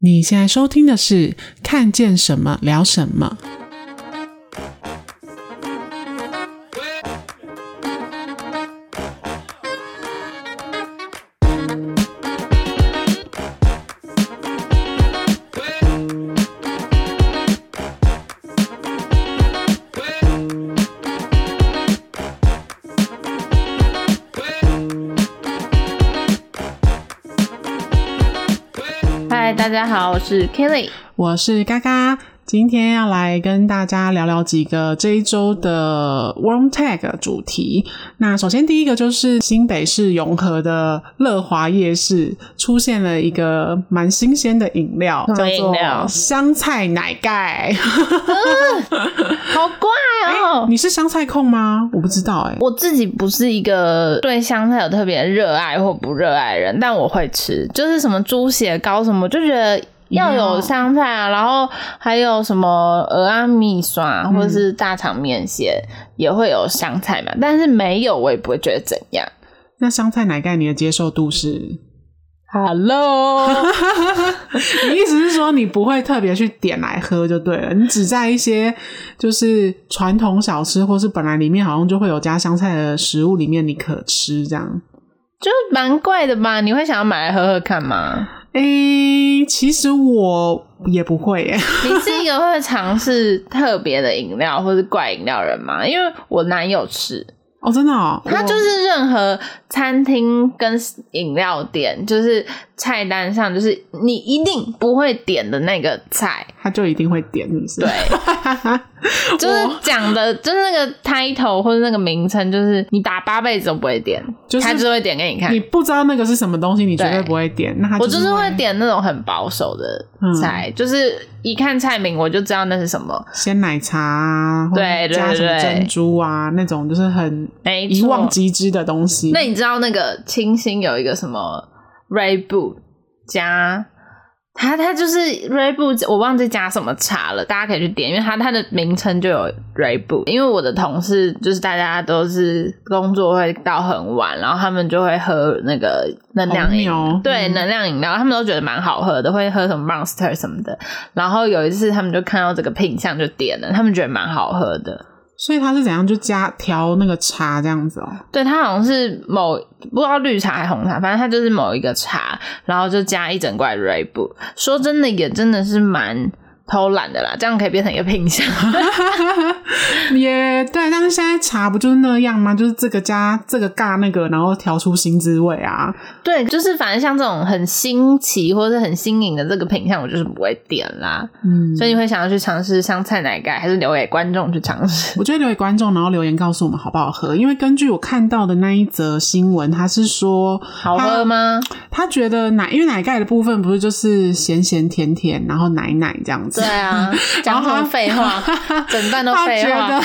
你现在收听的是《看见什么聊什么》。我是 Kelly，我是嘎嘎，今天要来跟大家聊聊几个这一周的 Warm Tag 主题。那首先第一个就是新北市永和的乐华夜市出现了一个蛮新鲜的饮料？叫做香菜奶盖。好怪哦！你是香菜控吗？我不知道哎、欸，我自己不是一个对香菜有特别热爱或不热爱的人，但我会吃，就是什么猪血糕什么，就觉得。要有香菜啊，然后还有什么蚵仔面线或者是大肠面线也会有香菜嘛，但是没有我也不会觉得怎样。那香菜奶盖你的接受度是？Hello，你意思是说你不会特别去点来喝就对了，你只在一些就是传统小吃或是本来里面好像就会有加香菜的食物里面你可吃这样，就蛮怪的吧？你会想要买来喝喝看吗？诶、其实我也不会耶。你是一个会尝试特别的饮料或是怪饮料人吗？因为我男友吃哦，真的哦，他就是任何餐厅跟饮料店，就是菜单上就是你一定不会点的那个菜，他就一定会点，是不是？对。就是讲的，就是那个 title 或者那个名称，就是你打八辈子都不会点，就是他就会点给你看。你不知道那个是什么东西，你绝对不会点。那他就是我就是会点那种很保守的菜，嗯、就是一看菜名我就知道那是什么鲜奶茶啊，对，加什么珍珠啊，那种就是很一望即知的东西。那你知道那个清新有一个什么 Bull 加？它它就是 Reboot，我忘记加什么茶了，大家可以去点，因为它它的名称就有 Reboot。因为我的同事就是大家都是工作会到很晚，然后他们就会喝那个能量饮料，对，嗯、能量饮料，他们都觉得蛮好喝的，会喝什么 Monster 什么的。然后有一次他们就看到这个品相就点了，他们觉得蛮好喝的。所以他是怎样就加调那个茶这样子哦？对，他好像是某不知道绿茶还是红茶，反正他就是某一个茶，然后就加一整罐瑞布。说真的，也真的是蛮。偷懒的啦，这样可以变成一个品相。也对，但是现在茶不就是那样吗？就是这个加这个尬那个，然后调出新滋味啊。对，就是反正像这种很新奇或者很新颖的这个品相，我就是不会点啦。嗯，所以你会想要去尝试香菜奶盖，还是留给观众去尝试？我觉得留给观众，然后留言告诉我们好不好喝。因为根据我看到的那一则新闻，他是说好喝吗？他觉得奶，因为奶盖的部分不是就是咸咸甜甜，然后奶奶这样子。对啊，讲什么废话，整段都废话。他觉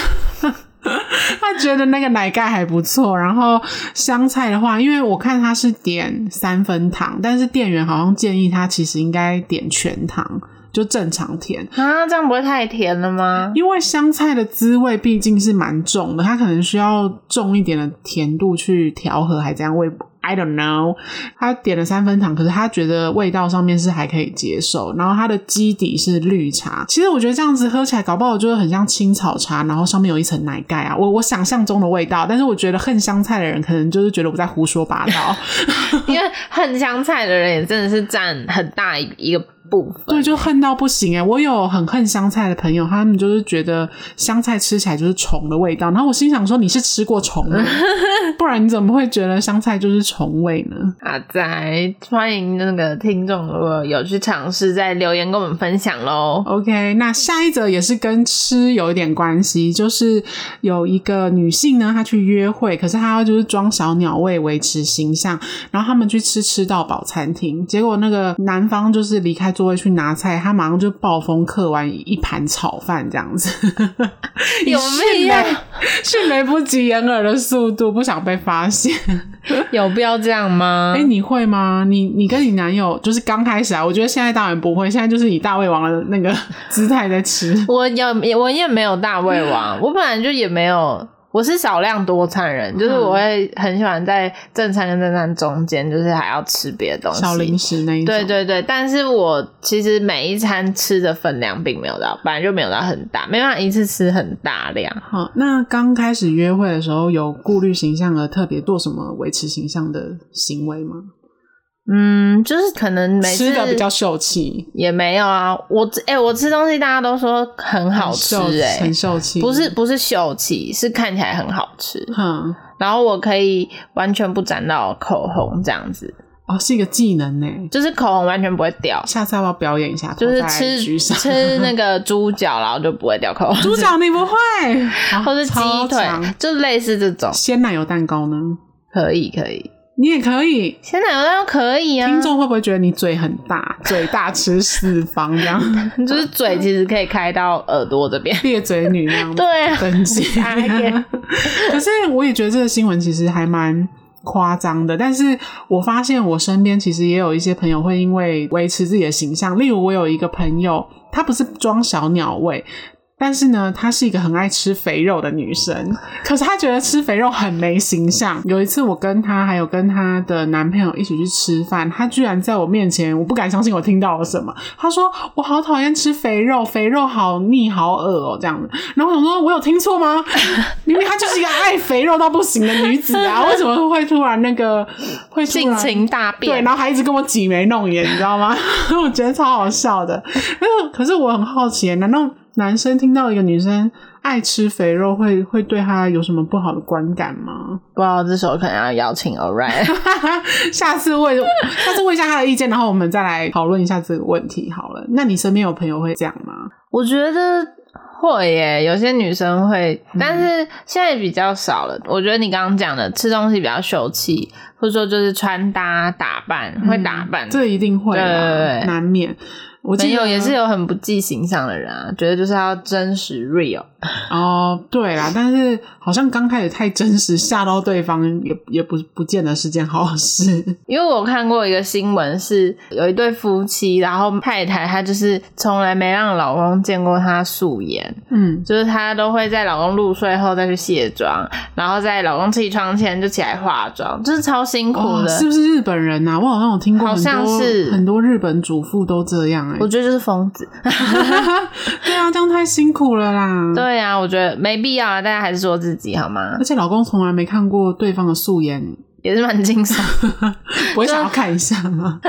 得，他觉得那个奶盖还不错。然后香菜的话，因为我看他是点三分糖，但是店员好像建议他其实应该点全糖，就正常甜啊。这样不会太甜了吗？因为香菜的滋味毕竟是蛮重的，它可能需要重一点的甜度去调和，还这样味。I don't know，他点了三分糖，可是他觉得味道上面是还可以接受。然后它的基底是绿茶，其实我觉得这样子喝起来搞不好就是很像青草茶，然后上面有一层奶盖啊。我我想象中的味道，但是我觉得恨香菜的人可能就是觉得我在胡说八道，因为恨香菜的人也真的是占很大一个。部分对，就恨到不行哎！我有很恨香菜的朋友，他们就是觉得香菜吃起来就是虫的味道。然后我心想说，你是吃过虫吗？不然你怎么会觉得香菜就是虫味呢？阿仔，欢迎那个听众如果有去尝试，再留言跟我们分享喽。OK，那下一则也是跟吃有一点关系，就是有一个女性呢，她去约会，可是她要就是装小鸟胃维持形象，然后他们去吃吃到饱餐厅，结果那个男方就是离开桌。会去拿菜，他马上就暴风嗑完一盘炒饭这样子，有没有迅雷不及掩耳的速度，不想被发现，有必要这样吗？哎、欸，你会吗？你你跟你男友就是刚开始啊，我觉得现在当然不会，现在就是以大胃王的那个 姿态在吃。我有，我也没有大胃王，我本来就也没有。我是少量多餐人，就是我会很喜欢在正餐跟正餐中间，就是还要吃别的东西，小零食那一种。对对对，但是我其实每一餐吃的分量并没有到，本来就没有到很大，没办法一次吃很大量。好，那刚开始约会的时候，有顾虑形象而特别做什么维持形象的行为吗？嗯，就是可能每次吃的比较秀气，也没有啊。我哎、欸，我吃东西大家都说很好吃、欸，哎，很秀气，不是不是秀气，是看起来很好吃。嗯，然后我可以完全不沾到口红这样子。哦，是一个技能呢，就是口红完全不会掉。下次要不要表演一下？就是吃吃那个猪脚，然后就不会掉口红。猪脚你不会，或是鸡腿，就类似这种。鲜奶油蛋糕呢？可以可以。你也可以，鲜奶油蛋糕可以啊。听众会不会觉得你嘴很大，嘴大吃四方这样？就是嘴其实可以开到耳朵这边，裂嘴女那样。对啊，等级。可是我也觉得这个新闻其实还蛮夸张的。但是我发现我身边其实也有一些朋友会因为维持自己的形象，例如我有一个朋友，他不是装小鸟胃。但是呢，她是一个很爱吃肥肉的女生，可是她觉得吃肥肉很没形象。有一次，我跟她还有跟她的男朋友一起去吃饭，她居然在我面前，我不敢相信我听到了什么。她说：“我好讨厌吃肥肉，肥肉好腻好恶哦、喔，这样子。”然后我想说：“我有听错吗？明明她就是一个爱肥肉到不行的女子啊，为什么会突然那个会性情大变？对，然后还一直跟我挤眉弄眼，你知道吗？我觉得超好笑的。可是我很好奇，难道？男生听到一个女生爱吃肥肉，会会对她有什么不好的观感吗？不知道，这时候可能要邀请 Alright，下次问，下次问一下他的意见，然后我们再来讨论一下这个问题好了。那你身边有朋友会这样吗？我觉得会耶，有些女生会，但是现在比较少了。我觉得你刚刚讲的吃东西比较秀气，或者说就是穿搭打扮会打扮，这一定会，对对对，难免。我记得也是有很不计形象的人啊，觉得就是要真实 real 哦，对啦，但是好像刚开始太真实，吓到对方也也不不见得是件好事。因为我看过一个新闻，是有一对夫妻，然后太太她就是从来没让老公见过她素颜，嗯，就是她都会在老公入睡后再去卸妆，然后在老公起床前就起来化妆，就是超辛苦的。哦，是不是日本人啊？我好像有听过，好像是很多日本主妇都这样哎。我觉得就是疯子，对啊，这样太辛苦了啦。对啊，我觉得没必要啊，大家还是做自己好吗？而且老公从来没看过对方的素颜，也是蛮惊悚。不会想要看一下吗？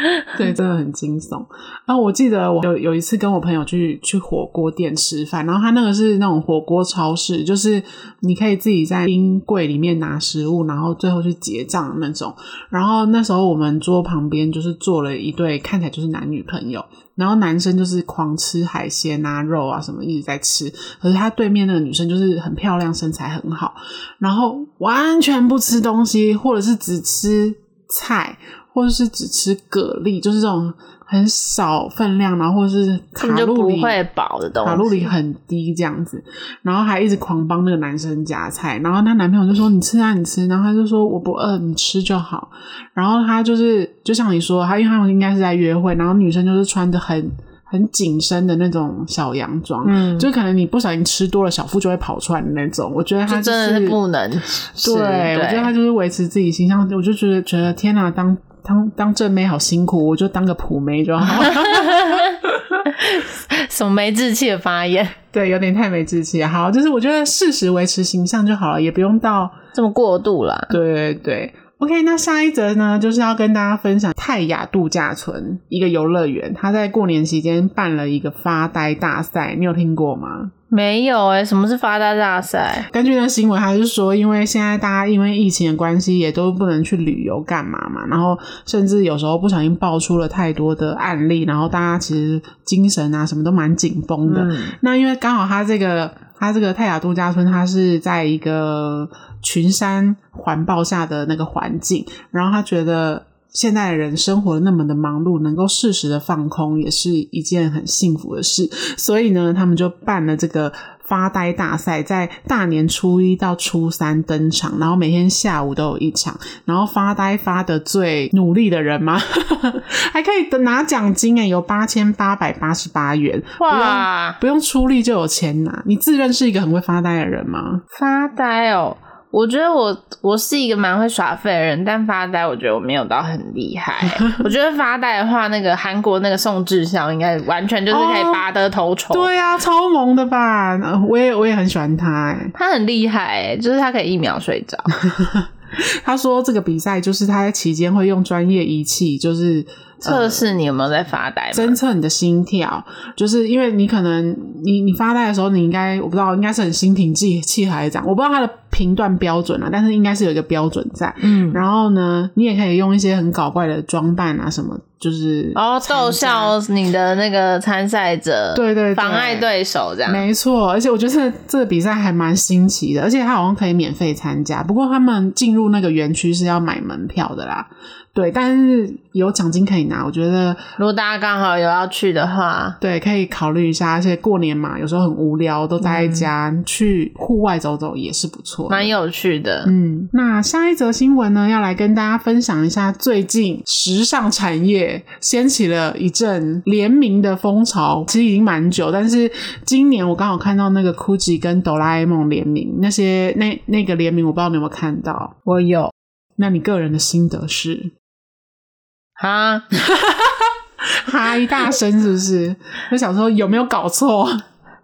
对，真的很惊悚。然后我记得我有有一次跟我朋友去去火锅店吃饭，然后他那个是那种火锅超市，就是你可以自己在冰柜里面拿食物，然后最后去结账的那种。然后那时候我们桌旁边就是坐了一对看起来就是男女朋友，然后男生就是狂吃海鲜啊、肉啊什么一直在吃，可是他对面那个女生就是很漂亮，身材很好，然后完全不吃东西，或者是只吃菜。或者是只吃蛤蜊，就是这种很少分量，然后或者是卡路里不会饱的东西，卡路里很低这样子，然后还一直狂帮那个男生夹菜，然后她男朋友就说：“你吃啊，你吃。”然后他就说：“我不饿，你吃就好。”然后他就是就像你说，他因为他们应该是在约会，然后女生就是穿着很很紧身的那种小洋装，嗯，就可能你不小心吃多了，小腹就会跑出来的那种。我觉得他、就是、真的是不能，对，对我觉得他就是维持自己形象，我就觉得觉得天哪，当。当当正妹好辛苦，我就当个普妹就好。什么没志气的发言？对，有点太没志气。好，就是我觉得适时维持形象就好了，也不用到这么过度了。对对对，OK。那下一则呢，就是要跟大家分享泰雅度假村一个游乐园，他在过年期间办了一个发呆大赛，你有听过吗？没有诶，什么是发呆大赛？根据那新闻，还是说，因为现在大家因为疫情的关系，也都不能去旅游干嘛嘛，然后甚至有时候不小心爆出了太多的案例，然后大家其实精神啊什么都蛮紧绷的。嗯、那因为刚好他这个他这个泰雅度假村，它是在一个群山环抱下的那个环境，然后他觉得。现在人生活那么的忙碌，能够适时的放空，也是一件很幸福的事。所以呢，他们就办了这个发呆大赛在大年初一到初三登场，然后每天下午都有一场，然后发呆发的最努力的人吗？还可以拿奖金诶，有八千八百八十八元，哇，不用，不用出力就有钱拿。你自认是一个很会发呆的人吗？发呆哦。我觉得我我是一个蛮会耍废的人，但发呆我觉得我没有到很厉害。我觉得发呆的话，那个韩国那个宋智孝应该完全就是可以拔得头筹。对啊，超萌的吧？我也我也很喜欢他，诶他很厉害，诶就是他可以一秒睡着。他说这个比赛就是他在期间会用专业仪器，就是。测试你有没有在发呆？侦测你的心跳，就是因为你可能你你发呆的时候，你应该我不知道，应该是很心平气气和这样，我不知道他的评断标准啊，但是应该是有一个标准在。嗯，然后呢，你也可以用一些很搞怪的装扮啊，什么就是哦逗笑你的那个参赛者，对，对对，妨碍对手这样，没错。而且我觉得这个比赛还蛮新奇的，而且它好像可以免费参加，不过他们进入那个园区是要买门票的啦。对，但是有奖金可以拿，我觉得如果大家刚好有要去的话，对，可以考虑一下。而且过年嘛，有时候很无聊，都待在家，嗯、去户外走走也是不错，蛮有趣的。嗯，那下一则新闻呢，要来跟大家分享一下，最近时尚产业掀起了一阵联名的风潮，其实已经蛮久，但是今年我刚好看到那个 GUCCI 跟哆啦 A 梦联名，那些那那个联名，我不知道你有没有看到？我有。那你个人的心得是？哈，哈一大声是不是？我想说有没有搞错？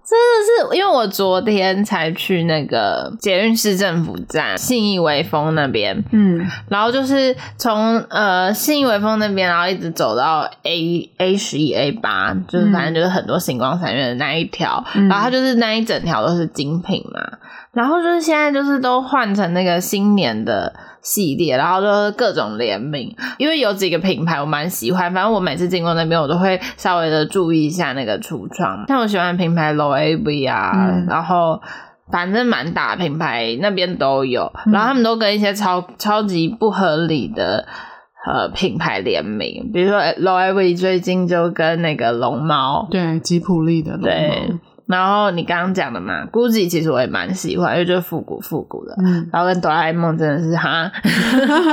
真的是因为我昨天才去那个捷运市政府站信义威风那边，嗯，然后就是从呃信义威风那边，然后一直走到 A A 十一 A 八，就是反正就是很多星光三月的那一条，嗯、然后它就是那一整条都是精品嘛，然后就是现在就是都换成那个新年的。系列，然后就是各种联名，因为有几个品牌我蛮喜欢，反正我每次经过那边，我都会稍微的注意一下那个橱窗。像我喜欢的品牌 Loewe 啊，嗯、然后反正蛮大品牌那边都有，嗯、然后他们都跟一些超超级不合理的呃品牌联名，比如说 Loewe 最近就跟那个龙猫，对吉普力的龙猫。对然后你刚刚讲的嘛，GUCCI 其实我也蛮喜欢，因为就是复古复古的。嗯，然后跟哆啦 A 梦真的是哈，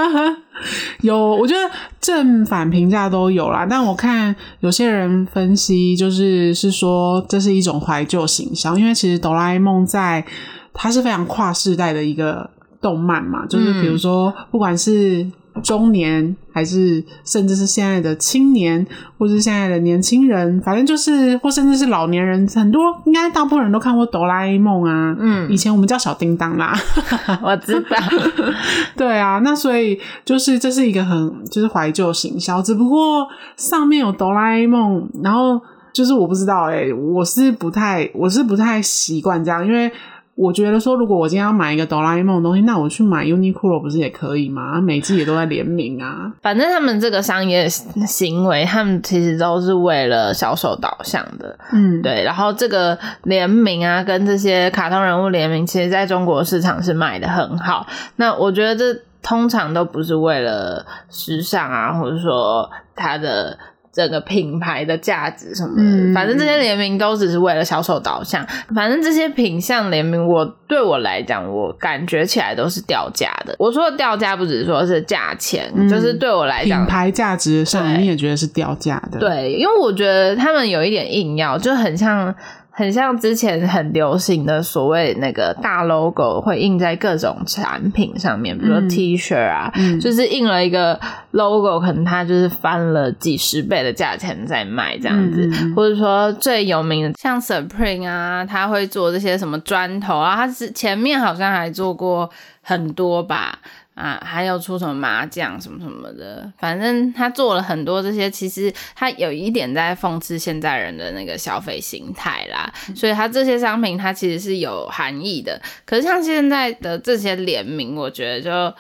有我觉得正反评价都有啦。但我看有些人分析，就是是说这是一种怀旧形象，因为其实哆啦 A 梦在它是非常跨世代的一个动漫嘛，就是比如说不管是。中年还是甚至是现在的青年，或是现在的年轻人，反正就是或甚至是老年人，很多应该大部分人都看过哆啦 A 梦啊。嗯，以前我们叫小叮当啦，我知道。对啊，那所以就是这是一个很就是怀旧行销，只不过上面有哆啦 A 梦，然后就是我不知道哎、欸、我是不太我是不太习惯这样，因为。我觉得说，如果我今天要买一个哆啦 A 梦的东西，那我去买 Uniqlo 不是也可以吗？每季也都在联名啊。反正他们这个商业行为，他们其实都是为了销售导向的。嗯，对。然后这个联名啊，跟这些卡通人物联名，其实在中国市场是卖的很好。那我觉得这通常都不是为了时尚啊，或者说它的。整个品牌的价值什么的，嗯、反正这些联名都只是为了销售导向。反正这些品相联名，我对我来讲，我感觉起来都是掉价的。我说的掉价，不只是说是价钱，嗯、就是对我来讲，品牌价值上你也觉得是掉价的。对，因为我觉得他们有一点硬要，就很像。很像之前很流行的所谓那个大 logo 会印在各种产品上面，比如说 T 恤啊，嗯、就是印了一个 logo，可能它就是翻了几十倍的价钱在卖这样子，嗯、或者说最有名的像 Supreme 啊，他会做这些什么砖头啊，他是前面好像还做过很多吧。啊，还有出什么麻将什么什么的，反正他做了很多这些，其实他有一点在讽刺现在人的那个消费心态啦。嗯、所以他这些商品，它其实是有含义的。可是像现在的这些联名，我觉得就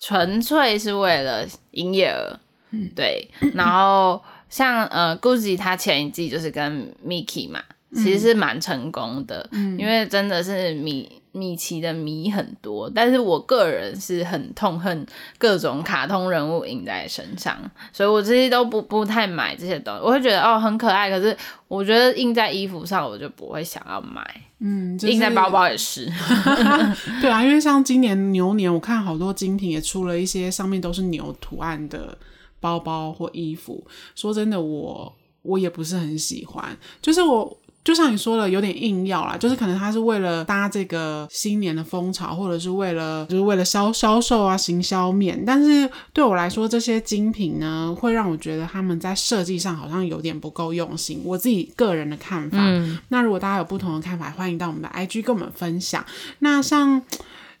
纯粹是为了营业额，嗯、对。然后像呃，GUCCI 他前一季就是跟 Mickey 嘛。其实是蛮成功的，嗯，因为真的是米米奇的迷很多，但是我个人是很痛恨各种卡通人物印在身上，所以我这些都不不太买这些东西。我会觉得哦很可爱，可是我觉得印在衣服上我就不会想要买，嗯，就是、印在包包也是。对啊，因为像今年牛年，我看好多精品也出了一些上面都是牛图案的包包或衣服。说真的，我我也不是很喜欢，就是我。就像你说的，有点硬要啦，就是可能他是为了搭这个新年的风潮，或者是为了就是为了销销售啊、行销面。但是对我来说，这些精品呢，会让我觉得他们在设计上好像有点不够用心。我自己个人的看法。嗯。那如果大家有不同的看法，欢迎到我们的 IG 跟我们分享。那像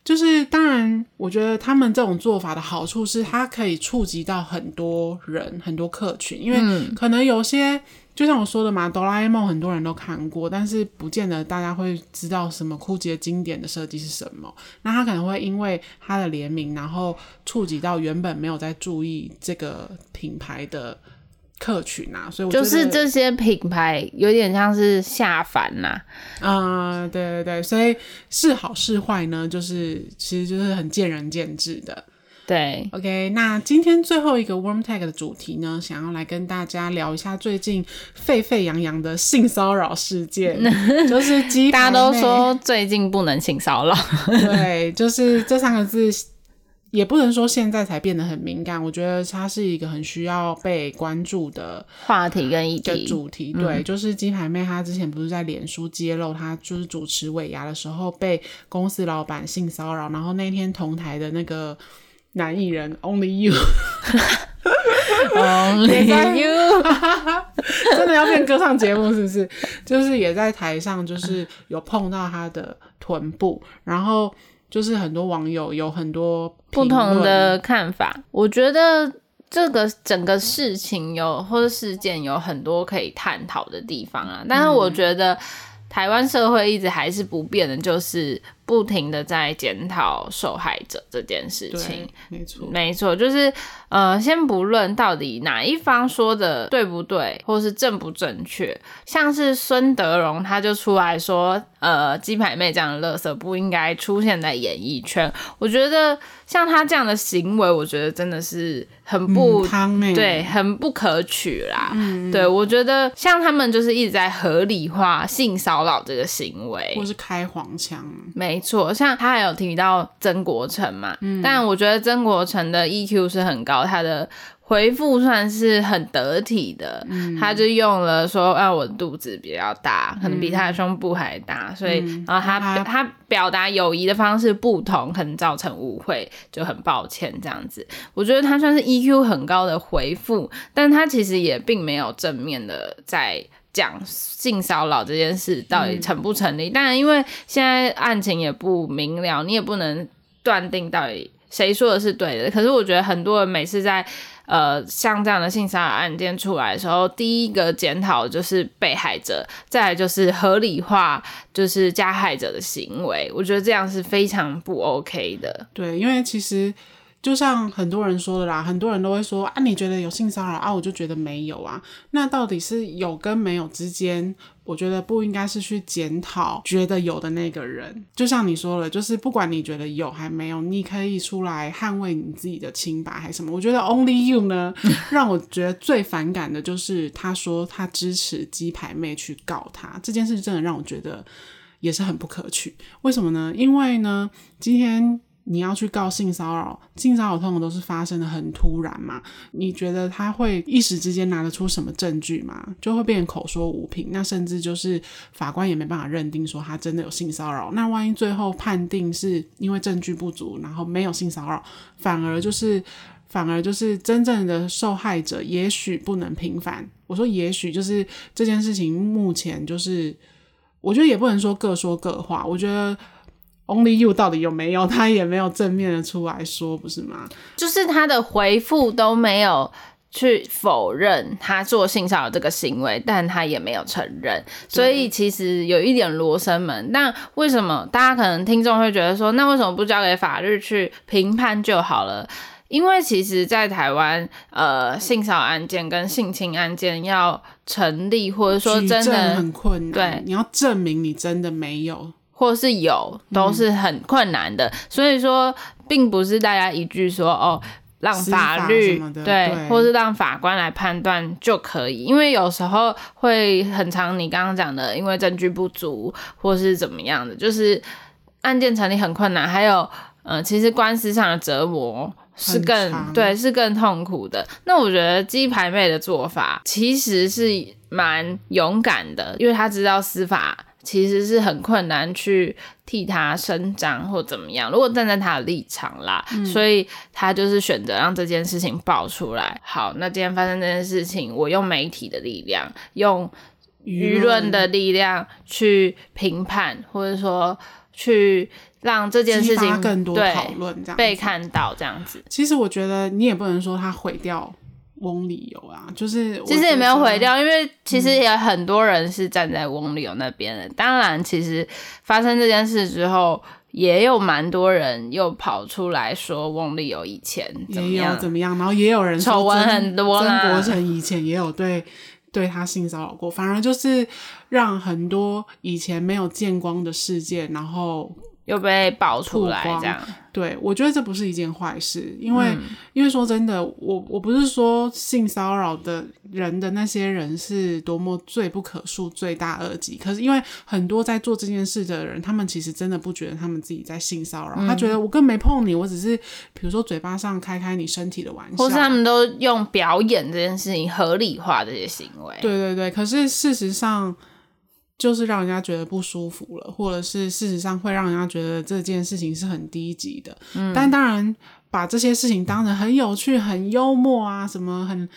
就是当然，我觉得他们这种做法的好处是，它可以触及到很多人、很多客群，因为可能有些。就像我说的嘛，哆啦 A 梦很多人都看过，但是不见得大家会知道什么 GUCCI 经典的设计是什么。那他可能会因为他的联名，然后触及到原本没有在注意这个品牌的客群啊。所以我就是这些品牌有点像是下凡呐、啊。啊、呃，对对对，所以是好是坏呢，就是其实就是很见仁见智的。对，OK，那今天最后一个 Warm Tag 的主题呢，想要来跟大家聊一下最近沸沸扬扬的性骚扰事件，就是大家都说最近不能性骚扰，对，就是这三个字也不能说现在才变得很敏感，我觉得它是一个很需要被关注的话题跟议题主题。对，嗯、就是金牌妹她之前不是在脸书揭露她就是主持尾牙的时候被公司老板性骚扰，然后那天同台的那个。男艺人 Only You，Only You，真的要变歌唱节目是不是？就是也在台上，就是有碰到他的臀部，然后就是很多网友有很多不同的看法。我觉得这个整个事情有或者事件有很多可以探讨的地方啊，但是我觉得台湾社会一直还是不变的，就是。不停的在检讨受害者这件事情，没错，没错，就是呃，先不论到底哪一方说的对不对，或是正不正确，像是孙德荣他就出来说，呃，鸡排妹这样的垃圾不应该出现在演艺圈。我觉得像他这样的行为，我觉得真的是很不、嗯、对，很不可取啦。嗯、对，我觉得像他们就是一直在合理化性骚扰这个行为，或是开黄腔，没。没错，像他还有提到曾国成嘛，嗯，但我觉得曾国成的 EQ 是很高，他的回复算是很得体的，嗯，他就用了说，啊，我的肚子比较大，可能比他的胸部还大，嗯，所以，然后他，嗯，他表达友谊的方式不同，可能造成误会，就很抱歉这样子。我觉得他算是 EQ 很高的回复，但他其实也并没有正面的在。讲性骚扰这件事到底成不成立？当然，因为现在案情也不明了，你也不能断定到底谁说的是对的。可是我觉得很多人每次在呃像这样的性骚扰案件出来的时候，第一个检讨就是被害者，再来就是合理化就是加害者的行为。我觉得这样是非常不 OK 的。对，因为其实。就像很多人说的啦，很多人都会说啊，你觉得有性骚扰啊，我就觉得没有啊。那到底是有跟没有之间，我觉得不应该是去检讨觉得有的那个人。就像你说了，就是不管你觉得有还没有，你可以出来捍卫你自己的清白还是什么。我觉得 Only You 呢，让我觉得最反感的就是他说他支持鸡排妹去告他这件事，真的让我觉得也是很不可取。为什么呢？因为呢，今天。你要去告性骚扰，性骚扰通常都是发生的很突然嘛？你觉得他会一时之间拿得出什么证据吗？就会变成口说无凭，那甚至就是法官也没办法认定说他真的有性骚扰。那万一最后判定是因为证据不足，然后没有性骚扰，反而就是反而就是真正的受害者，也许不能平反。我说也许就是这件事情目前就是，我觉得也不能说各说各话，我觉得。Only You 到底有没有？他也没有正面的出来说，不是吗？就是他的回复都没有去否认他做性骚扰这个行为，但他也没有承认，所以其实有一点罗生门。那为什么大家可能听众会觉得说，那为什么不交给法律去评判就好了？因为其实，在台湾，呃，性骚扰案件跟性侵案件要成立，或者说真的很困难，对，你要证明你真的没有，或是有，都是很困难的。嗯、所以说，并不是大家一句说哦，让法律法对，对，或是让法官来判断就可以，因为有时候会很长，你刚刚讲的，因为证据不足，或是怎么样的，就是案件成立很困难，还有，呃，其实官司上的折磨。是更对，是更痛苦的。那我觉得鸡排妹的做法其实是蛮勇敢的，因为她知道司法其实是很困难去替他伸张或怎么样。如果站在他的立场啦，嗯、所以他就是选择让这件事情爆出来。好，那今天发生这件事情，我用媒体的力量，用舆论的力量去评判，或者说去。让这件事情更多讨论，这样被看到这样子。其实我觉得你也不能说他毁掉翁立友啊，就是其实也没有毁掉，因为其实也很多人是站在翁立友那边的。嗯、当然，其实发生这件事之后，也有蛮多人又跑出来说翁立友以前怎么样也有怎么样，然后也有人丑闻很多，曾国城以前也有对对他性骚扰过，反而就是让很多以前没有见光的事件，然后。又被爆出来，这样。对，我觉得这不是一件坏事，因为、嗯、因为说真的，我我不是说性骚扰的人的那些人是多么罪不可恕、罪大恶极，可是因为很多在做这件事的人，他们其实真的不觉得他们自己在性骚扰，嗯、他觉得我更没碰你，我只是比如说嘴巴上开开你身体的玩笑，或是他们都用表演这件事情合理化这些行为，对对对，可是事实上。就是让人家觉得不舒服了，或者是事实上会让人家觉得这件事情是很低级的。嗯，但当然把这些事情当成很有趣、很幽默啊，什么很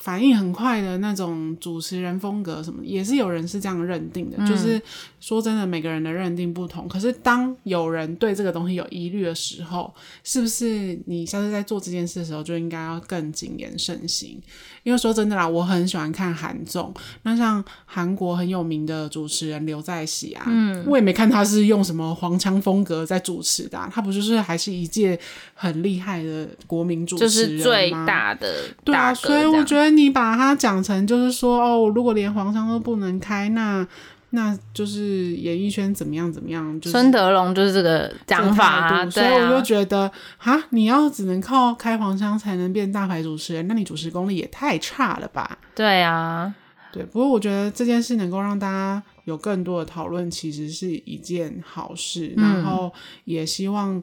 反应很快的那种主持人风格什么，也是有人是这样认定的。嗯，就是说真的，每个人的认定不同。可是当有人对这个东西有疑虑的时候，是不是你下次在做这件事的时候就应该要更谨言慎行？因为说真的啦，我很喜欢看韩综。那像韩国很有名的主持人刘在熙啊，嗯，我也没看他是用什么黄腔风格在主持的，啊，他不就是还是一届很厉害的国民主持人吗？就是最大的大，对啊，所以我觉得你把它讲成就是说哦，如果连黄腔都不能开，那。那就是演艺圈怎么样怎么样，就是孙德龙就是这个讲法啊，所以我就觉得啊，你要只能靠开黄腔才能变大牌主持人，那你主持功力也太差了吧？对啊，对。不过我觉得这件事能够让大家有更多的讨论，其实是一件好事。嗯、然后也希望，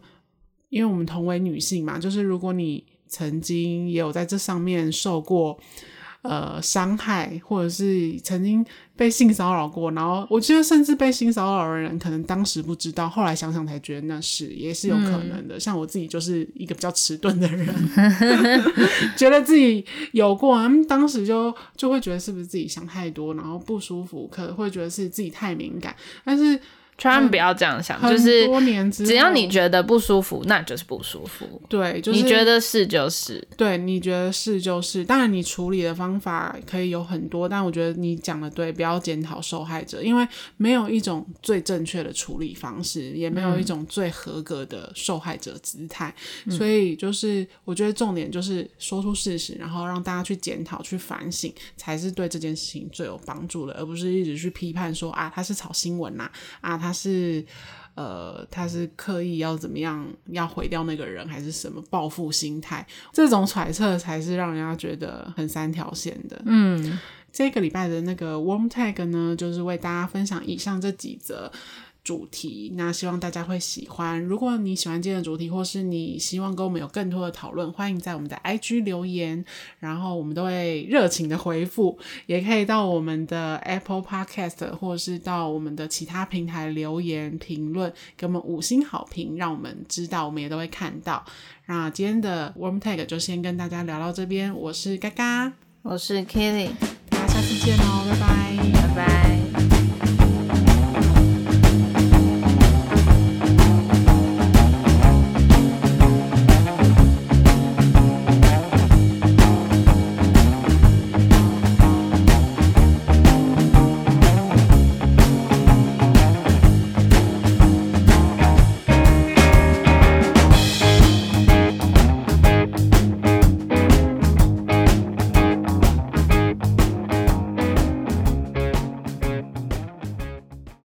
因为我们同为女性嘛，就是如果你曾经也有在这上面受过。呃，伤害或者是曾经被性骚扰过，然后我觉得甚至被性骚扰的人，可能当时不知道，后来想想才觉得那是也是有可能的。嗯、像我自己就是一个比较迟钝的人 觉得自己有过，嗯，当时就就会觉得是不是自己想太多，然后不舒服，可能会觉得是自己太敏感，但是。千万不要这样想，就是只要你觉得不舒服，那就是不舒服。对，就是你觉得是就是。对，你觉得是就是。当然，你处理的方法可以有很多，但我觉得你讲的对，不要检讨受害者，因为没有一种最正确的处理方式，也没有一种最合格的受害者姿态。嗯、所以，就是我觉得重点就是说出事实，然后让大家去检讨、去反省，才是对这件事情最有帮助的，而不是一直去批判说啊，他是炒新闻呐，啊。他是，呃，他是刻意要怎么样，要毁掉那个人，还是什么报复心态？这种揣测才是让人家觉得很三条线的。嗯，这个礼拜的那个 Warm Tag 呢，就是为大家分享以上这几则。主题，那希望大家会喜欢。如果你喜欢今天的主题，或是你希望跟我们有更多的讨论，欢迎在我们的 IG 留言，然后我们都会热情的回复。也可以到我们的 Apple Podcast，或者是到我们的其他平台留言评论，给我们五星好评，让我们知道，我们也都会看到。那今天的 Warm Tag 就先跟大家聊到这边，我是嘎嘎，我是 Kelly，大家下次见哦，拜拜。